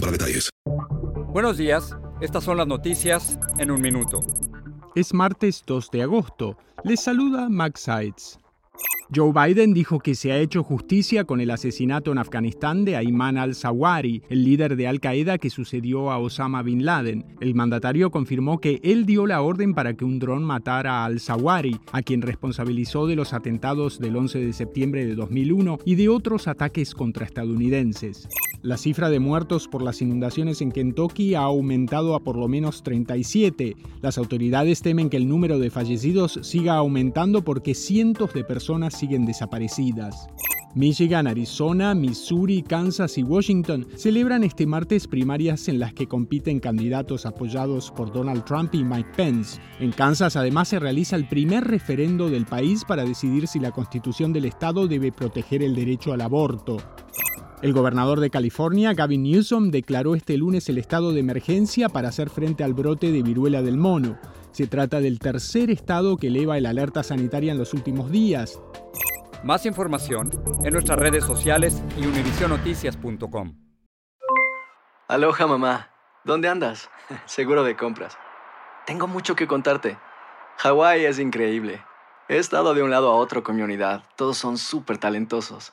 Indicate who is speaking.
Speaker 1: para detalles.
Speaker 2: Buenos días, estas son las noticias en un minuto.
Speaker 3: Es martes 2 de agosto. Les saluda Max Sides. Joe Biden dijo que se ha hecho justicia con el asesinato en Afganistán de Ayman al-Zawahiri, el líder de Al-Qaeda que sucedió a Osama bin Laden. El mandatario confirmó que él dio la orden para que un dron matara a al-Zawahiri, a quien responsabilizó de los atentados del 11 de septiembre de 2001 y de otros ataques contra estadounidenses. La cifra de muertos por las inundaciones en Kentucky ha aumentado a por lo menos 37. Las autoridades temen que el número de fallecidos siga aumentando porque cientos de personas siguen desaparecidas. Michigan, Arizona, Missouri, Kansas y Washington celebran este martes primarias en las que compiten candidatos apoyados por Donald Trump y Mike Pence. En Kansas además se realiza el primer referendo del país para decidir si la constitución del estado debe proteger el derecho al aborto. El gobernador de California, Gavin Newsom, declaró este lunes el estado de emergencia para hacer frente al brote de viruela del mono. Se trata del tercer estado que eleva el alerta sanitaria en los últimos días.
Speaker 2: Más información en nuestras redes sociales y univisionoticias.com.
Speaker 4: Aloha mamá, ¿dónde andas? Seguro de compras. Tengo mucho que contarte. Hawái es increíble. He estado de un lado a otro con mi unidad. Todos son súper talentosos.